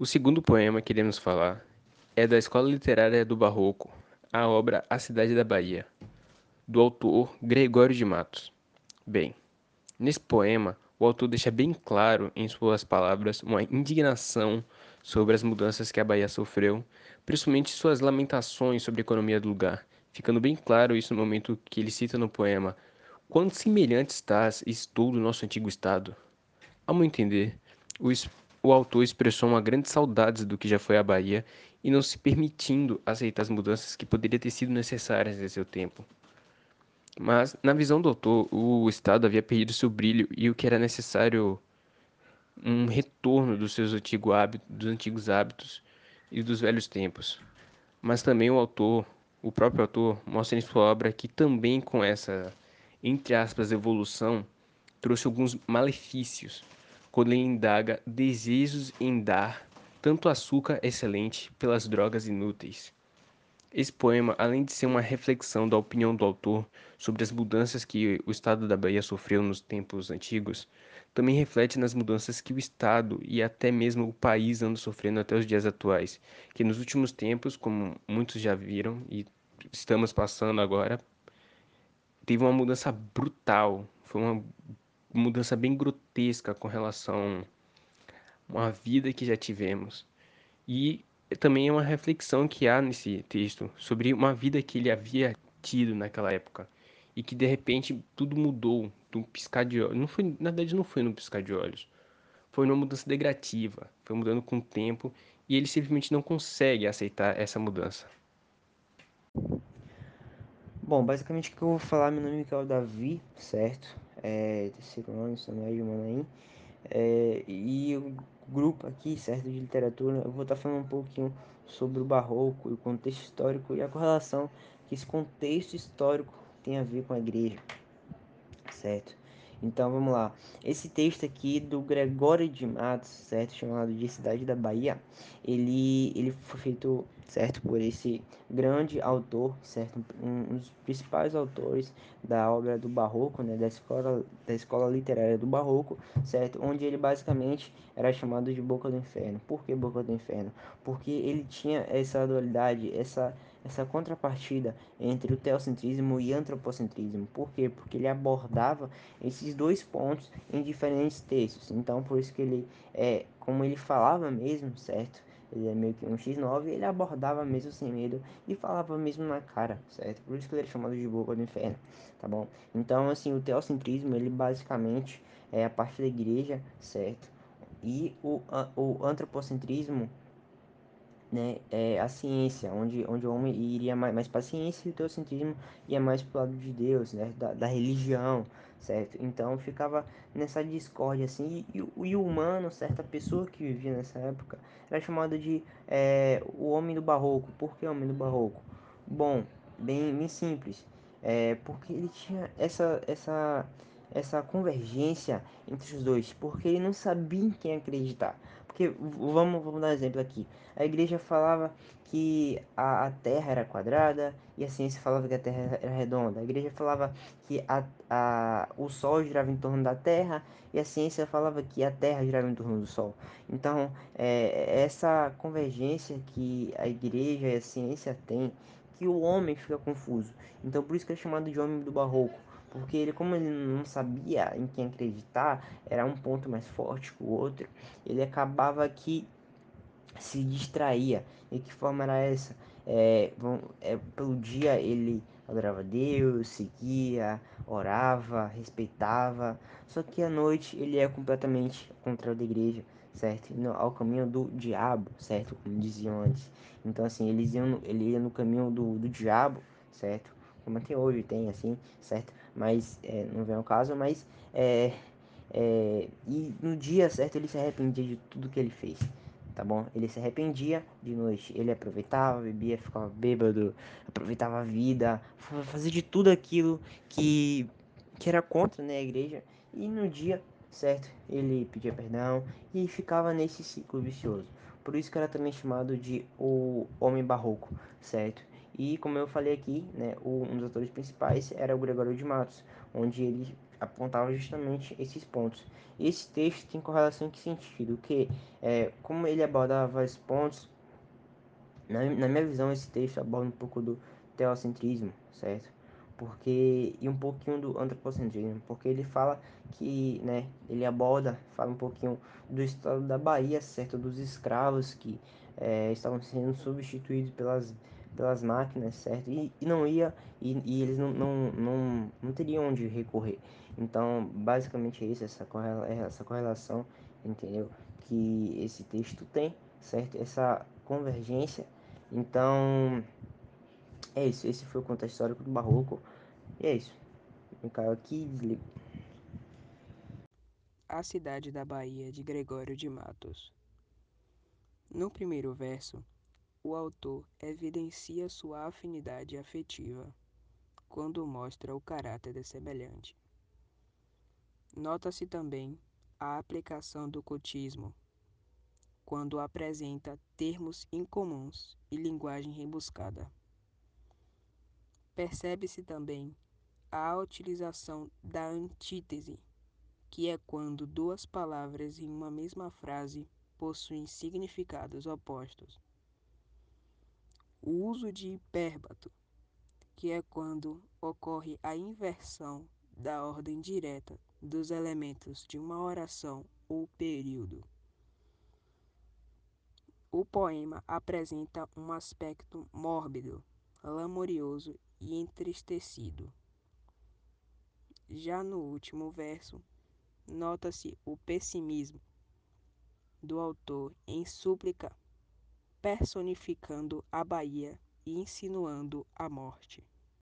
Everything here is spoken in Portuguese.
O segundo poema que iremos falar é da Escola Literária do Barroco, a obra A Cidade da Bahia, do autor Gregório de Matos. Bem, nesse poema, o autor deixa bem claro em suas palavras uma indignação sobre as mudanças que a Bahia sofreu, principalmente suas lamentações sobre a economia do lugar, ficando bem claro isso no momento que ele cita no poema: Quão semelhante estás estou do nosso antigo estado. Ao meu entender, o, o autor expressou uma grande saudade do que já foi a Bahia e não se permitindo aceitar as mudanças que poderiam ter sido necessárias em seu tempo. Mas, na visão do autor, o Estado havia perdido seu brilho e o que era necessário um retorno dos seus hábitos, dos antigos hábitos e dos velhos tempos. Mas também o autor, o próprio autor, mostra em sua obra que também com essa, entre aspas, evolução, trouxe alguns malefícios, quando ele indaga desejos em dar tanto açúcar excelente pelas drogas inúteis. Esse poema, além de ser uma reflexão da opinião do autor sobre as mudanças que o estado da Bahia sofreu nos tempos antigos, também reflete nas mudanças que o estado e até mesmo o país andam sofrendo até os dias atuais, que nos últimos tempos, como muitos já viram e estamos passando agora, teve uma mudança brutal, foi uma mudança bem grotesca com relação a uma vida que já tivemos. E também é uma reflexão que há nesse texto sobre uma vida que ele havia tido naquela época e que de repente tudo mudou num piscar de olhos. Não foi, na verdade, não foi num piscar de olhos. Foi uma mudança degradativa, foi mudando com o tempo e ele simplesmente não consegue aceitar essa mudança. Bom, basicamente o que eu vou falar, meu nome é Mikael Davi, certo? É, terceiro ano, ensino médio, Manaim. É, e o grupo aqui, certo, de literatura, eu vou estar falando um pouquinho sobre o barroco o contexto histórico e a correlação que esse contexto histórico tem a ver com a igreja, certo? Então vamos lá. Esse texto aqui do Gregório de Matos, certo? Chamado de Cidade da Bahia, ele, ele foi feito, certo? Por esse grande autor, certo? Um, um dos principais autores da obra do Barroco, né? Da escola, da escola literária do Barroco, certo? Onde ele basicamente era chamado de Boca do Inferno. Por que Boca do Inferno? Porque ele tinha essa dualidade, essa essa contrapartida entre o teocentrismo e antropocentrismo. Por quê? Porque ele abordava esses dois pontos em diferentes textos. Então, por isso que ele, é, como ele falava mesmo, certo? Ele é meio que um X9, ele abordava mesmo sem medo e falava mesmo na cara, certo? Por isso que ele é chamado de boca do inferno, tá bom? Então, assim, o teocentrismo, ele basicamente é a parte da igreja, certo? E o, o antropocentrismo né, é a ciência, onde, onde o homem iria mais, mais para a ciência e o teocentrismo ia mais para o lado de Deus, né, da, da religião, certo? Então ficava nessa discórdia assim, e, e, o humano, certa pessoa que vivia nessa época, era chamada de é, o homem do barroco. Por que homem do barroco? Bom, bem, bem simples, é, porque ele tinha essa, essa, essa convergência entre os dois, porque ele não sabia em quem acreditar. Porque, vamos, vamos dar um exemplo aqui. A igreja falava que a, a Terra era quadrada e a ciência falava que a Terra era redonda. A igreja falava que a, a, o Sol girava em torno da Terra e a ciência falava que a Terra girava em torno do Sol. Então, é, essa convergência que a igreja e a ciência têm, que o homem fica confuso. Então, por isso que é chamado de homem do barroco porque ele como ele não sabia em quem acreditar, era um ponto mais forte que o outro, ele acabava que se distraía. E que forma era essa? É, bom, é, pelo dia ele adorava Deus, seguia, orava, respeitava, só que à noite ele é completamente contra a igreja, certo? No, ao caminho do diabo, certo? Como diziam antes. Então assim, eles iam, ele ia no caminho do, do diabo, certo? Como até hoje tem assim, certo? mas é, não vem ao caso, mas é, é, e no dia certo ele se arrependia de tudo que ele fez, tá bom? Ele se arrependia de noite, ele aproveitava, bebia, ficava bêbado, aproveitava a vida, fazia de tudo aquilo que, que era contra né, a igreja, e no dia certo ele pedia perdão e ficava nesse ciclo vicioso. Por isso que era também chamado de o homem barroco, certo? E como eu falei aqui, né, um dos atores principais era o Gregório de Matos, onde ele apontava justamente esses pontos. Esse texto tem correlação em que sentido? Que, é, como ele abordava esses pontos, na, na minha visão, esse texto aborda um pouco do teocentrismo, certo? Porque, e um pouquinho do antropocentrismo, porque ele fala que, né, ele aborda, fala um pouquinho do estado da Bahia, certo? Dos escravos que é, estavam sendo substituídos pelas pelas máquinas, certo? E, e não ia, e, e, eles não, não, não, não teriam onde recorrer. Então, basicamente é isso, essa, correla, essa correlação, entendeu? Que esse texto tem, certo? Essa convergência. Então, é isso. Esse foi o contexto histórico do Barroco. E é isso. Eu caio aqui e desligo. A cidade da Bahia de Gregório de Matos. No primeiro verso, o autor evidencia sua afinidade afetiva quando mostra o caráter de semelhante. Nota-se também a aplicação do cotismo quando apresenta termos incomuns e linguagem rebuscada. Percebe-se também a utilização da antítese, que é quando duas palavras em uma mesma frase possuem significados opostos. O uso de hipérbato, que é quando ocorre a inversão da ordem direta dos elementos de uma oração ou período. O poema apresenta um aspecto mórbido, lamorioso e entristecido. Já no último verso, nota-se o pessimismo do autor em súplica, personificando a Bahia e insinuando a morte.